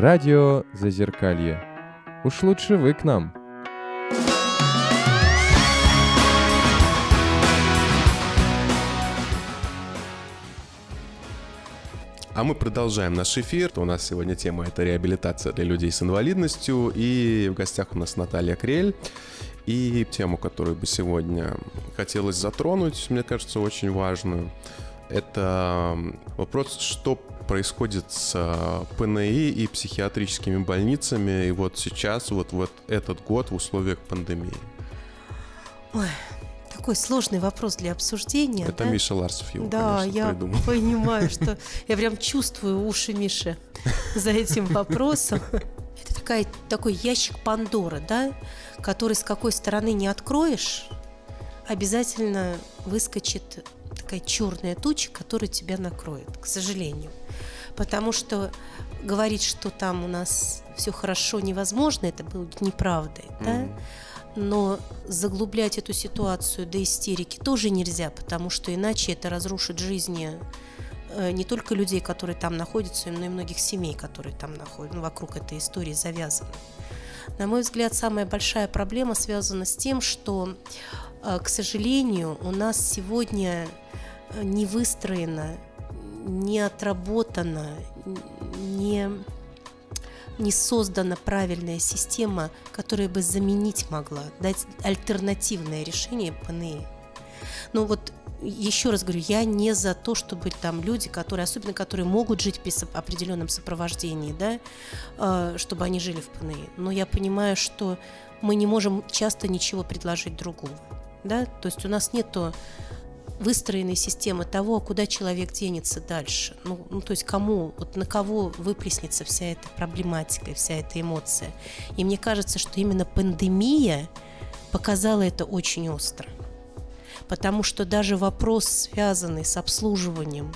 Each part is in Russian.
Радио Зазеркалье. Уж лучше вы к нам. А мы продолжаем наш эфир. У нас сегодня тема это реабилитация для людей с инвалидностью. И в гостях у нас Наталья Крель. И тему, которую бы сегодня хотелось затронуть, мне кажется, очень важную, это вопрос, что происходит с э, ПНИ и психиатрическими больницами и вот сейчас, вот, вот этот год в условиях пандемии? Ой, такой сложный вопрос для обсуждения. Это да? Миша Ларсов его, Да, конечно, я придумал. понимаю, что я прям чувствую уши Миши за этим вопросом. Это такая, такой ящик Пандоры, да, который с какой стороны не откроешь, обязательно выскочит такая черная туча, которая тебя накроет, к сожалению. Потому что говорить, что там у нас все хорошо невозможно, это будет неправдой, да? Мгм. Но заглублять эту ситуацию до истерики тоже нельзя, потому что иначе это разрушит жизни э, не только людей, которые там находятся, но и многих семей, которые там находятся, ну, вокруг этой истории завязаны. На мой взгляд, самая большая проблема связана с тем, что, э, к сожалению, у нас сегодня не выстроена, не отработана, не не создана правильная система, которая бы заменить могла, дать альтернативное решение ПНИ. Ну вот еще раз говорю, я не за то, чтобы там люди, которые, особенно которые могут жить при определенном сопровождении, да, э, чтобы они жили в ПНИ. Но я понимаю, что мы не можем часто ничего предложить другого. Да? То есть у нас нету выстроенной системы того, куда человек денется дальше. Ну, ну, то есть кому, вот на кого выплеснется вся эта проблематика, вся эта эмоция. И мне кажется, что именно пандемия показала это очень остро. Потому что даже вопрос, связанный с обслуживанием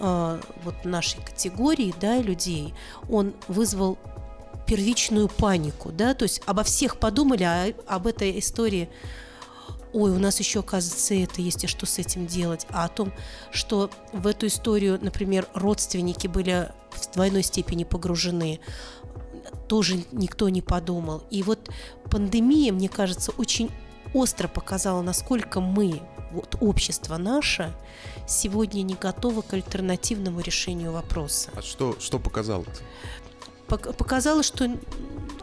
э, вот нашей категории да, людей, он вызвал первичную панику, да, то есть обо всех подумали, а об этой истории ой, у нас еще, оказывается, это есть, и что с этим делать, а о том, что в эту историю, например, родственники были в двойной степени погружены, тоже никто не подумал. И вот пандемия, мне кажется, очень остро показала, насколько мы, вот общество наше, сегодня не готово к альтернативному решению вопроса. А что, что показало Пок- Показало, что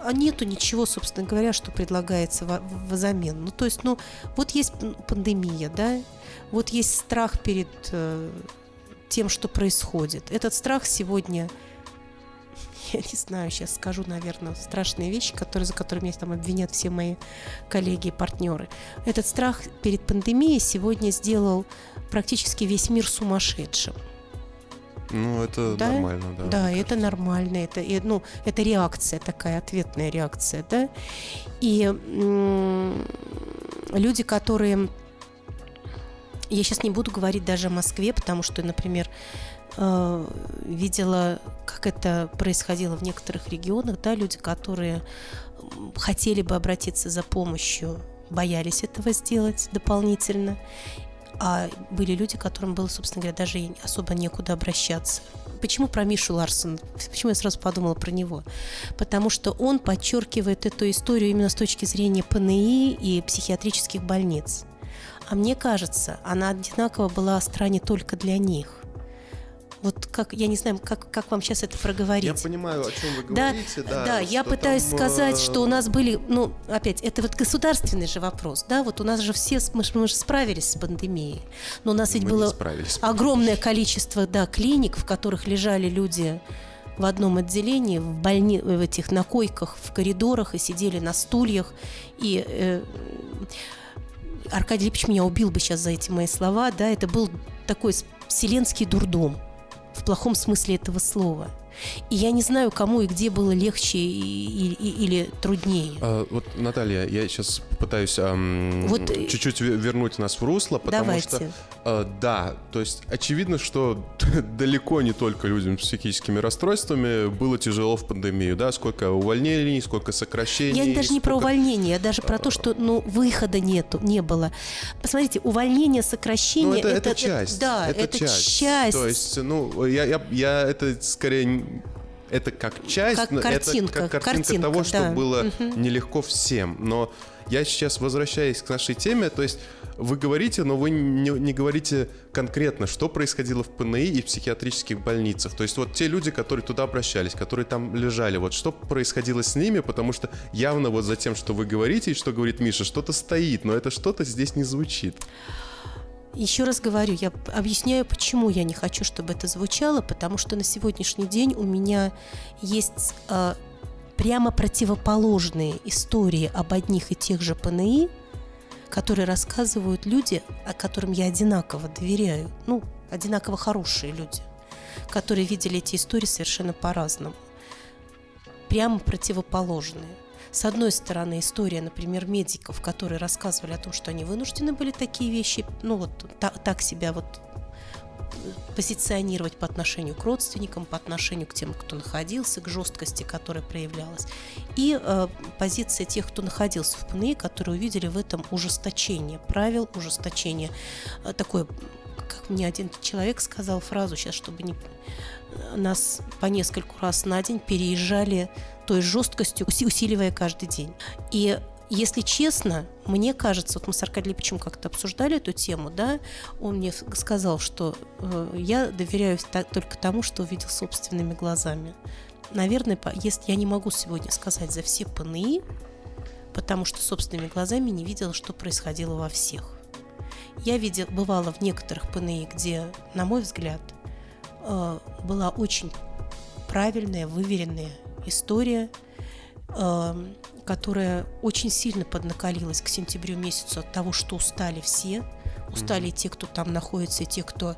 а нету ничего, собственно говоря, что предлагается взамен. Ну, то есть, ну, вот есть пандемия, да, вот есть страх перед э, тем, что происходит. Этот страх сегодня, я не знаю, сейчас скажу, наверное, страшные вещи, которые, за которыми меня там обвинят все мои коллеги и партнеры. Этот страх перед пандемией сегодня сделал практически весь мир сумасшедшим. Ну, это Да? нормально, да. Да, это кажется. нормально, это, и, ну, это реакция такая, ответная реакция, да. И м, люди, которые... Я сейчас не буду говорить даже о Москве, потому что, например, э, видела, как это происходило в некоторых регионах, да, люди, которые хотели бы обратиться за помощью, боялись этого сделать дополнительно, а были люди, которым было, собственно говоря, даже особо некуда обращаться. Почему про Мишу Ларсон? Почему я сразу подумала про него? Потому что он подчеркивает эту историю именно с точки зрения ПНИ и психиатрических больниц. А мне кажется, она одинаково была остра не только для них. Вот как, я не знаю, как, как вам сейчас это проговорить. Я понимаю, о чем вы Да, говорите, да. да, я что пытаюсь там, сказать, э, что у нас были, ну, опять, это вот государственный же вопрос, да, вот у нас же все, мы, мы же справились с пандемией, но у нас ведь мы было огромное количество, да, клиник, в которых лежали люди в одном отделении, в, больни... в этих на койках, в коридорах и сидели на стульях. И э, Аркадий Липович меня убил бы сейчас за эти мои слова, да, это был такой вселенский дурдом в плохом смысле этого слова. И я не знаю, кому и где было легче и- и- или труднее. А, вот, Наталья, я сейчас попытаюсь ам, Вот, э, чуть-чуть ве- вернуть нас в русло, потому Давайте. что а, да, то есть очевидно, что далеко не только людям с психическими расстройствами было тяжело в пандемию, да, сколько увольнений, сколько сокращений. Я даже не про сколько- увольнение, я даже про то, что ну, выхода нету, не было. Посмотрите, увольнение, сокращение... Ну, это, это, часть. Да, это, часть. То есть, ну, я, я, я это скорее это как часть, Как картинка, это как картинка, картинка, того, что да. было нелегко всем. Но я сейчас возвращаюсь к нашей теме, то есть вы говорите, но вы не, не говорите конкретно, что происходило в ПНИ и в психиатрических больницах. То есть вот те люди, которые туда обращались, которые там лежали, вот что происходило с ними, потому что явно вот за тем, что вы говорите и что говорит Миша, что-то стоит, но это что-то здесь не звучит. Еще раз говорю, я объясняю, почему я не хочу, чтобы это звучало, потому что на сегодняшний день у меня есть э, прямо противоположные истории об одних и тех же ПНИ, которые рассказывают люди, о которым я одинаково доверяю, ну, одинаково хорошие люди, которые видели эти истории совершенно по-разному. Прямо противоположные. С одной стороны, история, например, медиков, которые рассказывали о том, что они вынуждены были такие вещи, ну вот та- так себя вот позиционировать по отношению к родственникам, по отношению к тем, кто находился, к жесткости, которая проявлялась. И э, позиция тех, кто находился в ПНИ, которые увидели в этом ужесточение правил, ужесточение э, такое, как мне один человек сказал фразу сейчас, чтобы не нас по нескольку раз на день переезжали той жесткостью, уси- усиливая каждый день. И если честно, мне кажется, вот мы с Аркадием Липичем как-то обсуждали эту тему, да, он мне сказал, что э, я доверяю только тому, что увидел собственными глазами. Наверное, если я не могу сегодня сказать за все ПНИ, потому что собственными глазами не видела, что происходило во всех. Я видела, бывала в некоторых ПНИ, где, на мой взгляд, э, была очень правильная, выверенная история, э, которая очень сильно поднакалилась к сентябрю месяцу от того, что устали все, устали и те, кто там находится, и те, кто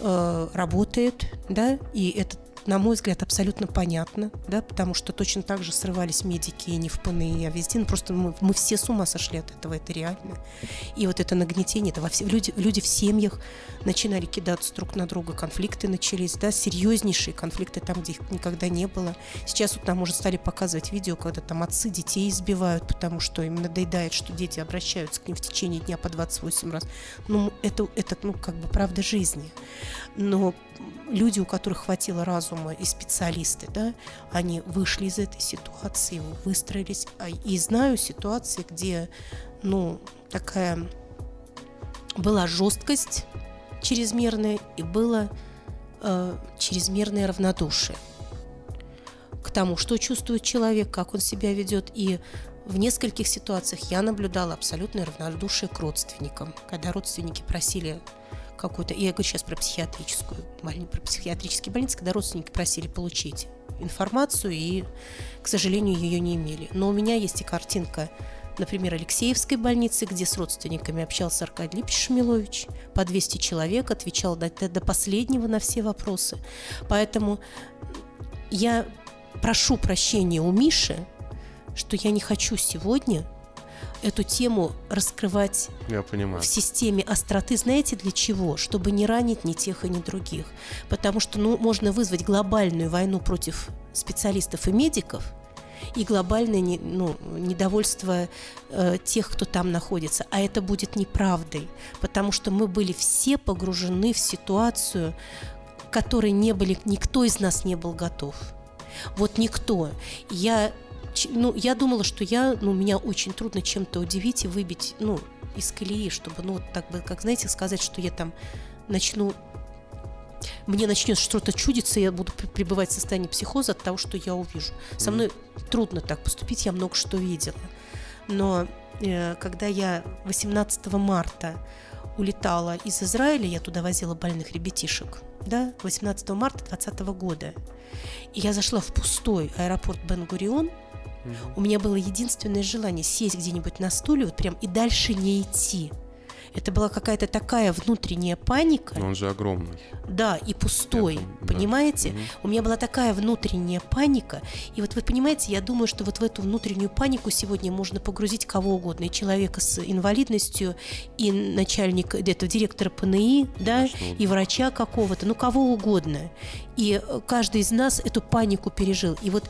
э, работает, да, и это, на мой взгляд, абсолютно понятно, да, потому что точно так же срывались медики и не в ПНИ, а везде, ну, просто мы, мы все с ума сошли от этого, это реально. И вот это нагнетение, это во все, люди, люди в семьях начинали кидаться друг на друга, конфликты начались, да, серьезнейшие конфликты там, где их никогда не было. Сейчас вот нам уже стали показывать видео, когда там отцы детей избивают, потому что им надоедает, что дети обращаются к ним в течение дня по 28 раз. Ну, это, это ну, как бы правда жизни. Но люди, у которых хватило разума и специалисты, да, они вышли из этой ситуации, выстроились. А- И знаю ситуации, где, ну, такая была жесткость чрезмерная и было э, чрезмерное равнодушие к тому, что чувствует человек, как он себя ведет. И в нескольких ситуациях я наблюдала абсолютное равнодушие к родственникам, когда родственники просили какую-то, я говорю сейчас про психиатрическую про психиатрические больницы, когда родственники просили получить информацию и, к сожалению, ее не имели. Но у меня есть и картинка, например, Алексеевской больницы, где с родственниками общался Аркадий Липич Шмилович, по 200 человек, отвечал до, до последнего на все вопросы. Поэтому я прошу прощения у Миши, что я не хочу сегодня эту тему раскрывать Я понимаю. в системе остроты, знаете, для чего? Чтобы не ранить ни тех и ни других. Потому что ну, можно вызвать глобальную войну против специалистов и медиков, и глобальное не- ну, недовольство э, тех, кто там находится. А это будет неправдой, потому что мы были все погружены в ситуацию, к которой не были, никто из нас не был готов. Вот никто. Я, ну, я думала, что я, ну, меня очень трудно чем-то удивить и выбить, ну, из колеи, чтобы, ну, вот так бы, как, знаете, сказать, что я там начну мне начнет что-то чудиться, я буду пребывать в состоянии психоза от того, что я увижу. Со мной трудно так поступить, я много что видела. Но э, когда я 18 марта улетала из Израиля, я туда возила больных ребятишек, да, 18 марта 2020 года, и я зашла в пустой аэропорт Бен-Гурион, у меня было единственное желание сесть где-нибудь на стуле, вот прям и дальше не идти. Это была какая-то такая внутренняя паника. Но он же огромный. Да, и пустой, да. понимаете? Мгм. У меня была такая внутренняя паника, и вот вы понимаете, я думаю, что вот в эту внутреннюю панику сегодня можно погрузить кого угодно, и человека с инвалидностью, и начальника, это директора ПНИ, да, Конечно, и врача какого-то, ну кого угодно. И каждый из нас эту панику пережил. И вот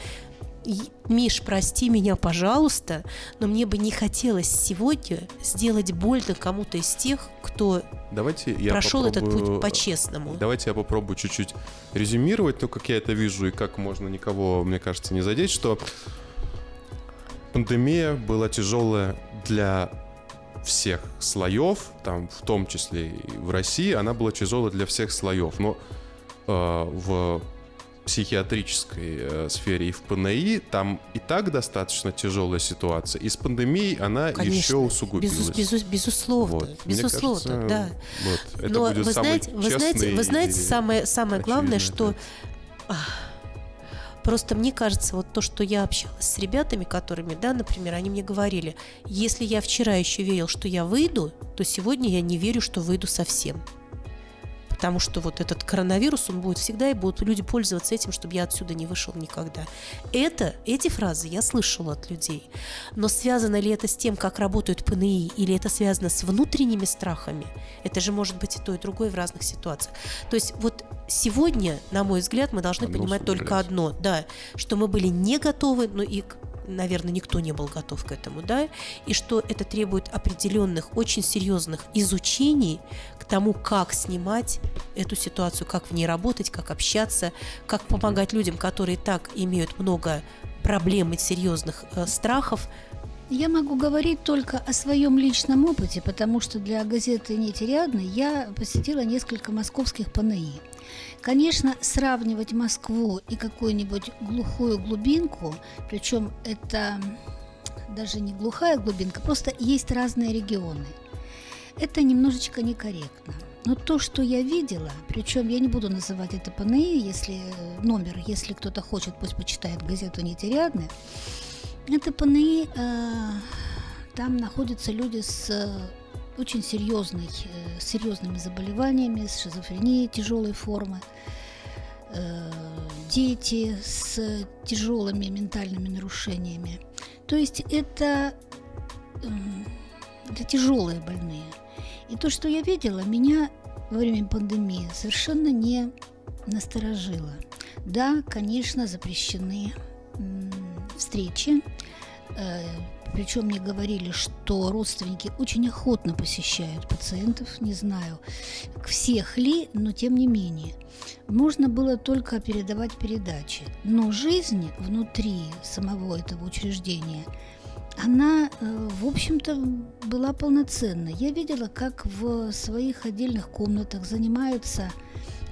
Миш, прости меня, пожалуйста, но мне бы не хотелось сегодня сделать больно кому-то из тех, кто Давайте я прошел этот попробую- путь по-честному. Давайте я попробую чуть-чуть резюмировать, ну, как я это вижу и как можно никого, мне кажется, не задеть, что пандемия была тяжелая для всех слоев, там, в том числе и в России, она была тяжелая для всех слоев. Но э, в психиатрической э, сфере и в ПНИ там и так достаточно тяжелая ситуация, и с пандемией она еще Конечно, усугубилась. Безус- безус- безусловно, Вот. Мне безусловно, кажется, да. Вот. Это Но будет вы самый знаете, вы знаете, вы знаете, самое, самое главное, что просто мне кажется, вот то, что я общалась с ребятами, которыми, да, например, они мне говорили, если я вчера еще верил, что я выйду, то сегодня я не верю, что выйду совсем. Потому что вот этот коронавирус, он будет всегда, и будут люди пользоваться этим, чтобы я отсюда не вышел никогда. Это, эти фразы я слышала от людей. Но связано ли это с тем, как работают ПНИ, или это связано с внутренними страхами? Это же может быть и то, и другое в разных ситуациях. То есть вот сегодня, на мой взгляд, мы должны Одно понимать только усугубляется. одно, да, что мы были не готовы, ну и к- наверное, никто не был готов к этому, да, и что это требует определенных, очень серьезных изучений к тому, как снимать эту ситуацию, как в ней работать, как общаться, как помогать людям, которые так имеют много проблем и серьезных э, страхов. Я могу говорить только о своем личном опыте, потому что для газеты «Нетериадны» я посетила несколько московских ПНИ. Конечно, сравнивать Москву и какую-нибудь глухую глубинку, причем это даже не глухая глубинка, просто есть разные регионы. Это немножечко некорректно. Но то, что я видела, причем я не буду называть это ПНИ, если номер, если кто-то хочет, пусть почитает газету «Нетериадны», это ПНИ, э, там находятся люди с э, очень серьезной, э, серьезными заболеваниями, с шизофренией тяжелой формы, э, дети с тяжелыми ментальными нарушениями. То есть это, м, это тяжелые больные. И то, что я видела, меня во время пандемии совершенно не насторожило. Да, конечно, запрещены встречи. Э, Причем мне говорили, что родственники очень охотно посещают пациентов, не знаю, всех ли, но тем не менее. Можно было только передавать передачи. Но жизнь внутри самого этого учреждения, она, э, в общем-то, была полноценной. Я видела, как в своих отдельных комнатах занимаются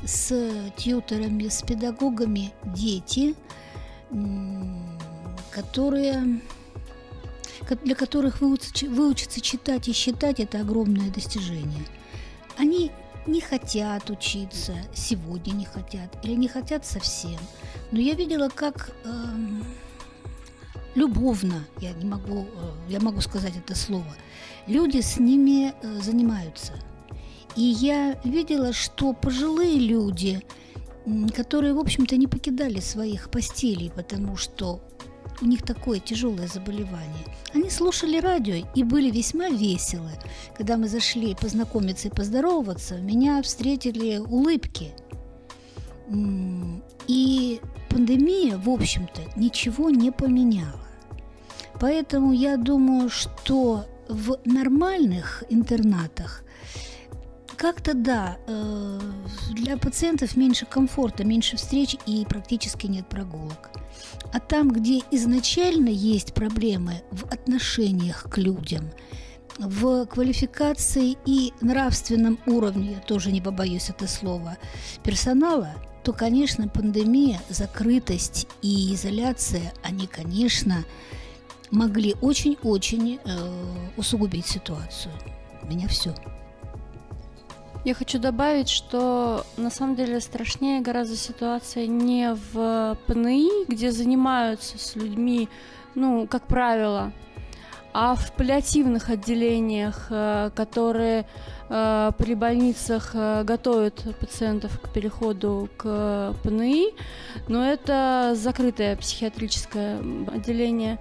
с тьютерами, с педагогами дети, которые ко- для которых выучиться, чи- выучиться читать и считать это огромное достижение. Они не хотят учиться, сегодня не хотят, или не хотят совсем. Но я видела, как эм, любовно, я не могу, э, я могу сказать это слово, люди с ними э, занимаются. И я видела, что пожилые люди, которые, в общем-то, не покидали своих постелей, потому что у них такое тяжелое заболевание. Они слушали радио и были весьма веселы. Когда мы зашли познакомиться и поздороваться, меня встретили улыбки. И пандемия, в общем-то, ничего не поменяла. Поэтому я думаю, что в нормальных интернатах как-то да, э, для пациентов меньше комфорта, меньше встреч и практически нет прогулок. А там, где изначально есть проблемы в отношениях к людям, в квалификации и нравственном уровне, я тоже не побоюсь это слова, персонала, то, конечно, пандемия, закрытость и изоляция, они, конечно, могли очень-очень э, усугубить ситуацию. У меня все. Я хочу добавить, что на самом деле страшнее гораздо ситуация не в ПНИ, где занимаются с людьми, ну, как правило, а в паллиативных отделениях, э, которые э, при больницах э, готовят пациентов к переходу к ПНИ, но это закрытое психиатрическое отделение.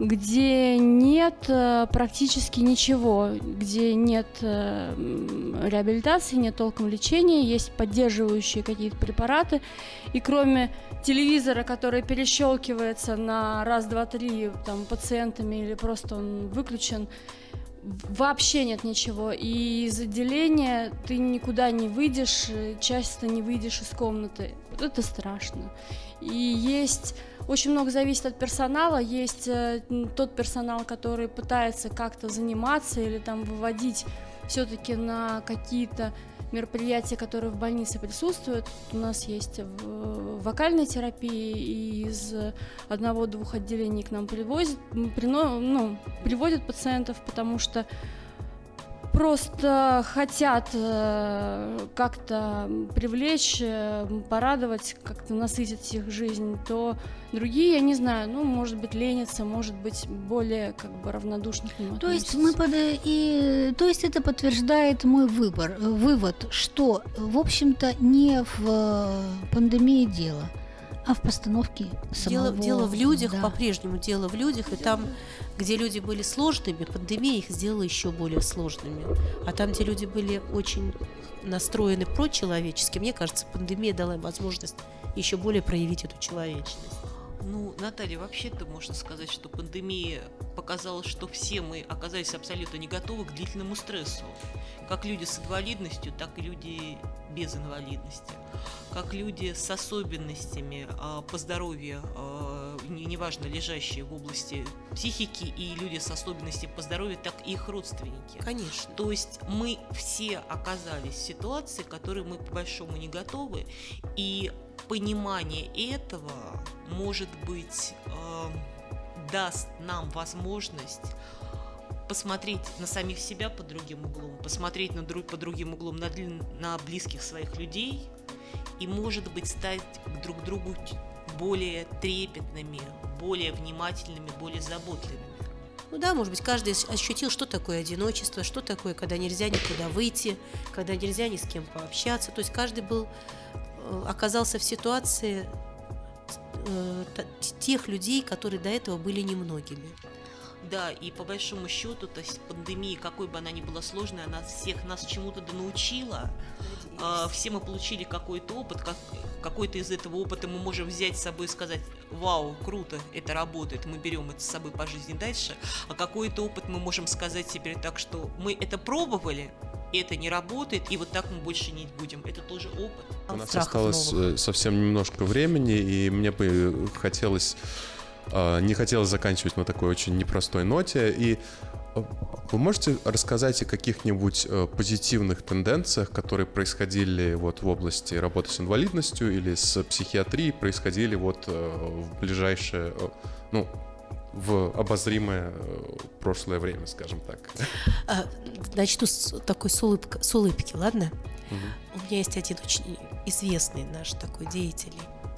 Где нет э, практически ничего, где нет э, реабилитации, нет толком лечения, есть поддерживающие какие-то препараты, и кроме телевизора, который перещелкивается на раз, два, три там, пациентами или просто он выключен, вообще нет ничего. И из отделения ты никуда не выйдешь, часто не выйдешь из комнаты. Это страшно. И есть очень много зависит от персонала. Есть э, тот персонал, который пытается как-то заниматься или там выводить все-таки на какие-то мероприятия, которые в больнице присутствуют. У нас есть вокальная терапия, и из одного-двух отделений к нам привозят, прино, ну, приводят пациентов, потому что просто хотят э, как-то привлечь, э, порадовать, как-то насытить их жизнь, то другие, я не знаю, ну, может быть, ленятся, может быть, более как бы равнодушны к нему То есть мы под... и то есть это подтверждает мой выбор, вывод, что, в общем-то, не в э, пандемии дело а в постановке самого... Дело, дело в людях, да. по-прежнему дело в людях, и там, где люди были сложными, пандемия их сделала еще более сложными. А там, где люди были очень настроены прочеловечески, мне кажется, пандемия дала им возможность еще более проявить эту человечность. Ну, Наталья, вообще-то можно сказать, что пандемия показала, что все мы оказались абсолютно не готовы к длительному стрессу. Как люди с инвалидностью, так и люди без инвалидности. Как люди с особенностями э, по здоровью, э, неважно, лежащие в области психики, и люди с особенностями по здоровью, так и их родственники. Конечно. То есть мы все оказались в ситуации, к которой мы по большому не готовы, и понимание этого, может быть, э, даст нам возможность посмотреть на самих себя под другим углом, посмотреть на друг, под другим углом на, на близких своих людей и, может быть, стать друг другу более трепетными, более внимательными, более заботливыми. Ну да, может быть, каждый ощутил, что такое одиночество, что такое, когда нельзя никуда выйти, когда нельзя ни с кем пообщаться. То есть каждый был оказался в ситуации э, тех людей, которые до этого были немногими. Да, и по большому счету, то есть пандемия, какой бы она ни была сложной, она всех нас чему-то да научила. А, все мы получили какой-то опыт, как, какой-то из этого опыта мы можем взять с собой и сказать, вау, круто, это работает, мы берем это с собой по жизни дальше. А какой-то опыт мы можем сказать теперь так, что мы это пробовали, это не работает, и вот так мы больше не будем. Это тоже опыт. У нас осталось новых. Э, совсем немножко времени, и мне бы хотелось э, не хотелось заканчивать на такой очень непростой ноте. И э, вы можете рассказать о каких-нибудь позитивных тенденциях, которые происходили вот в области работы с инвалидностью или с психиатрией, происходили вот в ближайшее, ну, в обозримое э, прошлое время, скажем так. А, начну с такой с, улыбка, с улыбки, ладно? Угу. У меня есть один очень известный наш такой деятель,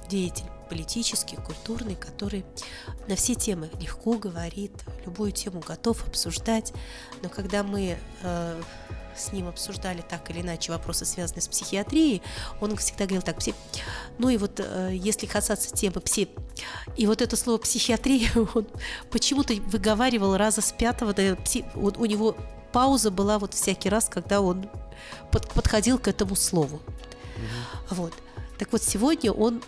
деятель политический, культурный, который на все темы легко говорит, любую тему готов обсуждать, но когда мы э, с ним обсуждали так или иначе вопросы, связанные с психиатрией, он всегда говорил так, пси... ну и вот э, если касаться темы пси... И вот это слово психиатрия он почему-то выговаривал раза с пятого, да, пси... вот у него пауза была вот всякий раз, когда он под... подходил к этому слову. Угу. Вот. Так вот, сегодня он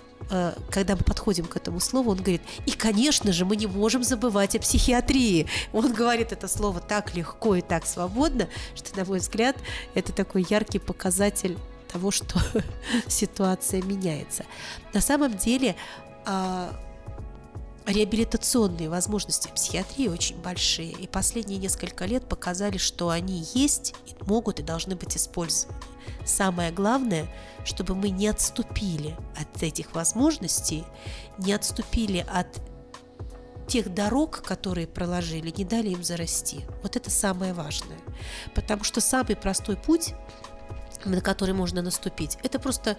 когда мы подходим к этому слову, он говорит, и, конечно же, мы не можем забывать о психиатрии. Он говорит это слово так легко и так свободно, что, на мой взгляд, это такой яркий показатель того, что ситуация меняется. На самом деле, а, реабилитационные возможности психиатрии очень большие, и последние несколько лет показали, что они есть, могут и должны быть использованы. Самое главное, чтобы мы не отступили от этих возможностей, не отступили от тех дорог, которые проложили, не дали им зарасти. Вот это самое важное. Потому что самый простой путь, на который можно наступить, это просто,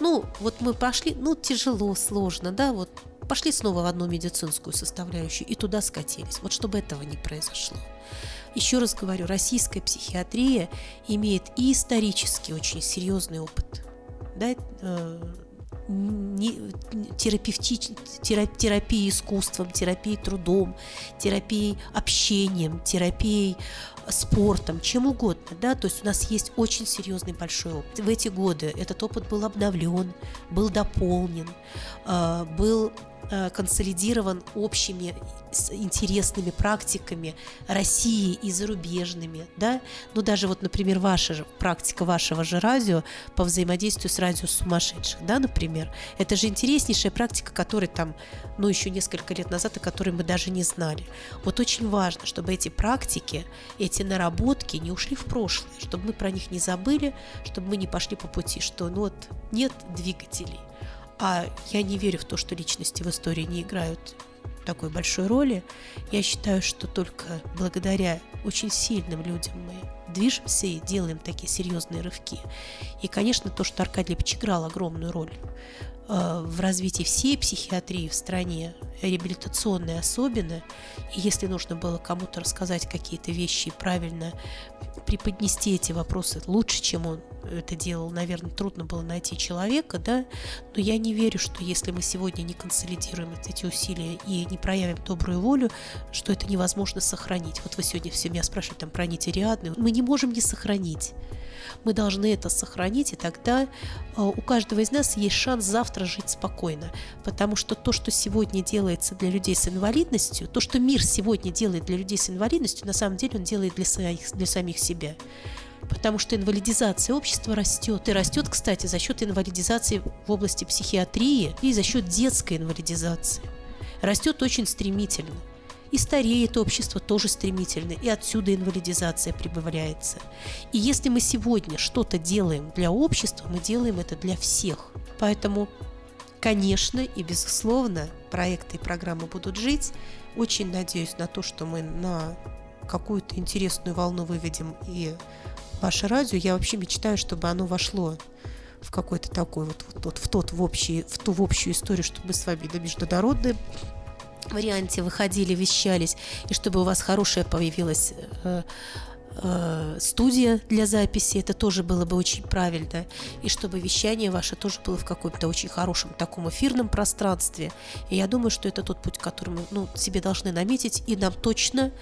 ну, вот мы пошли, ну, тяжело, сложно, да, вот пошли снова в одну медицинскую составляющую и туда скатились. Вот чтобы этого не произошло. Еще раз говорю, российская психиатрия имеет и исторически очень серьезный опыт. Да, э, не, терапевтич, терапией искусством, терапией трудом, терапией общением, терапией спортом, чем угодно, да, то есть у нас есть очень серьезный большой опыт. В эти годы этот опыт был обновлен, был дополнен, а, был Э, консолидирован общими интересными практиками России и зарубежными, да, ну даже вот, например, ваша практика вашего же радио по взаимодействию с радио сумасшедших, да, например, это же интереснейшая практика, которой там, ну еще несколько лет назад, о которой мы даже не знали. Вот очень важно, чтобы эти практики, эти наработки не ушли в прошлое, чтобы мы про них не забыли, чтобы мы не пошли по пути, что ну вот нет двигателей, а я не верю в то, что личности в истории не играют такой большой роли. Я считаю, что только благодаря очень сильным людям мы движемся и делаем такие серьезные рывки. И, конечно, то, что Аркадий Лепич играл огромную роль э, в развитии всей психиатрии в стране, реабилитационной особенно, и если нужно было кому-то рассказать какие-то вещи и правильно преподнести эти вопросы лучше, чем он это делал, наверное, трудно было найти человека, да, но я не верю, что если мы сегодня не консолидируем эти усилия и не проявим добрую волю, что это невозможно сохранить. Вот вы сегодня все меня спрашиваете там про нити Ариадны. Мы не можем не сохранить. Мы должны это сохранить, и тогда э, у каждого из нас есть шанс завтра жить спокойно. Потому что то, что сегодня делается для людей с инвалидностью, то, что мир сегодня делает для людей с инвалидностью, на самом деле он делает для, своих, для самих себя потому что инвалидизация общества растет. И растет, кстати, за счет инвалидизации в области психиатрии и за счет детской инвалидизации. Растет очень стремительно. И стареет общество тоже стремительно, и отсюда инвалидизация прибавляется. И если мы сегодня что-то делаем для общества, мы делаем это для всех. Поэтому, конечно и безусловно, проекты и программы будут жить. Очень надеюсь на то, что мы на какую-то интересную волну выведем и ваше радио, я вообще мечтаю, чтобы оно вошло в какой-то такой вот, вот, вот в тот в общий, в ту в общую историю, чтобы мы с вами на международном варианте выходили, вещались, и чтобы у вас хорошая появилась э, э, студия для записи, это тоже было бы очень правильно, и чтобы вещание ваше тоже было в каком-то очень хорошем таком эфирном пространстве. И я думаю, что это тот путь, который мы ну, себе должны наметить, и нам точно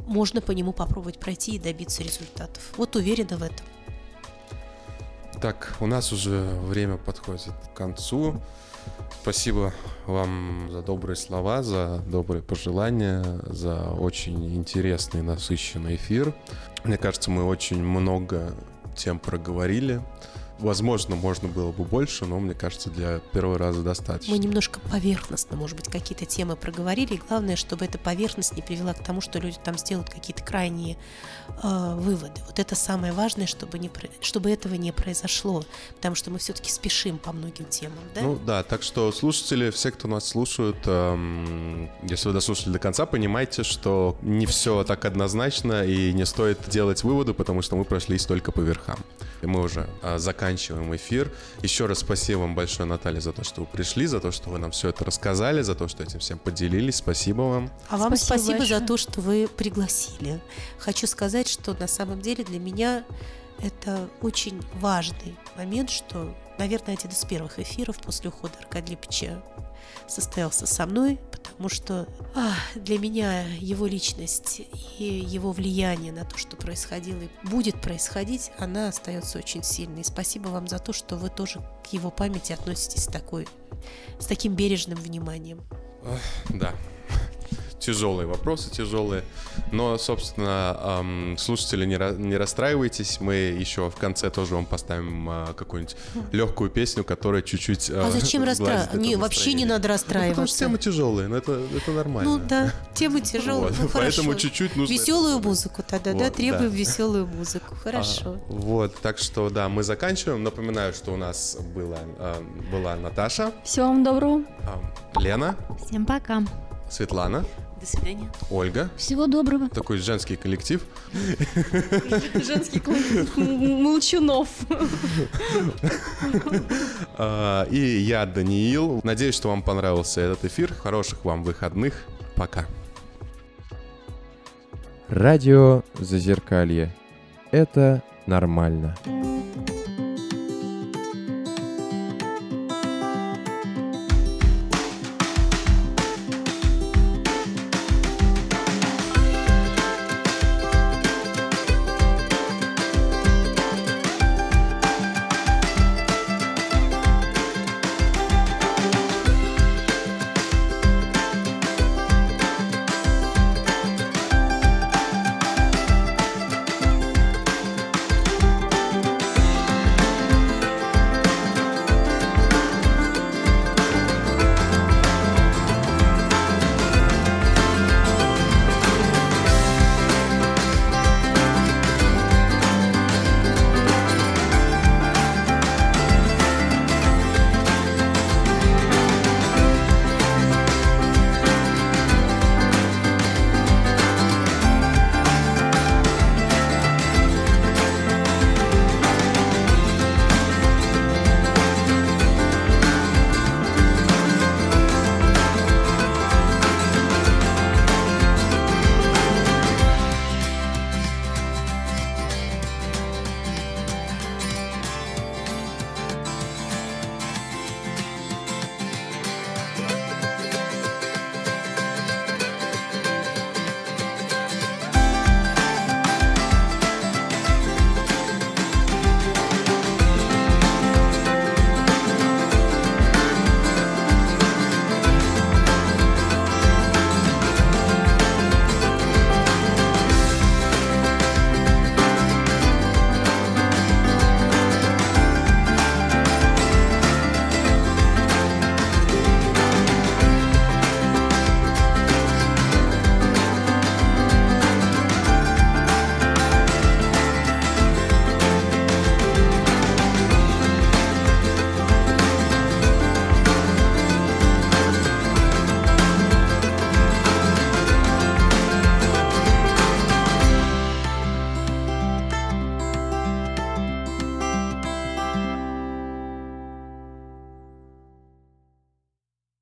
можно по нему попробовать пройти и добиться результатов. Вот уверена в этом. Так, у нас уже время подходит к концу. Спасибо вам за добрые слова, за добрые пожелания, за очень интересный, насыщенный эфир. Мне кажется, мы очень много тем проговорили. Возможно, можно было бы больше, но мне кажется, для первого раза достаточно. Мы немножко поверхностно, может быть, какие-то темы проговорили. И главное, чтобы эта поверхность не привела к тому, что люди там сделают какие-то крайние э, выводы. Вот это самое важное, чтобы, не, чтобы этого не произошло. Потому что мы все-таки спешим по многим темам. Да? Ну да, так что слушатели, все, кто нас слушают, эм, если вы дослушали до конца, понимайте, что не все так однозначно и не стоит делать выводы, потому что мы прошлись только по верхам. И мы уже э, заканчиваем заканчиваем эфир. Еще раз спасибо вам большое, Наталья, за то, что вы пришли, за то, что вы нам все это рассказали, за то, что этим всем поделились. Спасибо вам. А вам спасибо, спасибо за то, что вы пригласили. Хочу сказать, что на самом деле для меня это очень важный момент, что, наверное, один из первых эфиров после ухода Аркадия Липича состоялся со мной, потому что а, для меня его личность и его влияние на то, что происходило и будет происходить, она остается очень сильной. Спасибо вам за то, что вы тоже к его памяти относитесь с, такой, с таким бережным вниманием. Да, тяжелые вопросы, тяжелые. Но, собственно, эм, слушатели, не, не расстраивайтесь. Мы еще в конце тоже вам поставим э, какую-нибудь легкую песню, которая чуть-чуть... Э, а зачем расстраиваться? Не, вообще не надо расстраиваться. Ну, потому что темы тяжелые, но это, это нормально. Ну да, темы тяжелые. Вот, ну, поэтому чуть-чуть нужно... Веселую музыку тогда, вот, да? Требуем да. веселую музыку. Хорошо. А, вот, так что, да, мы заканчиваем. Напоминаю, что у нас была, э, была Наташа. Всего вам доброго. Э, Лена. Всем пока. Светлана. До свидания. Ольга. Всего доброго. Такой женский коллектив. Женский коллектив молчунов. А, и я, Даниил. Надеюсь, что вам понравился этот эфир. Хороших вам выходных. Пока. Радио Зазеркалье. Это нормально.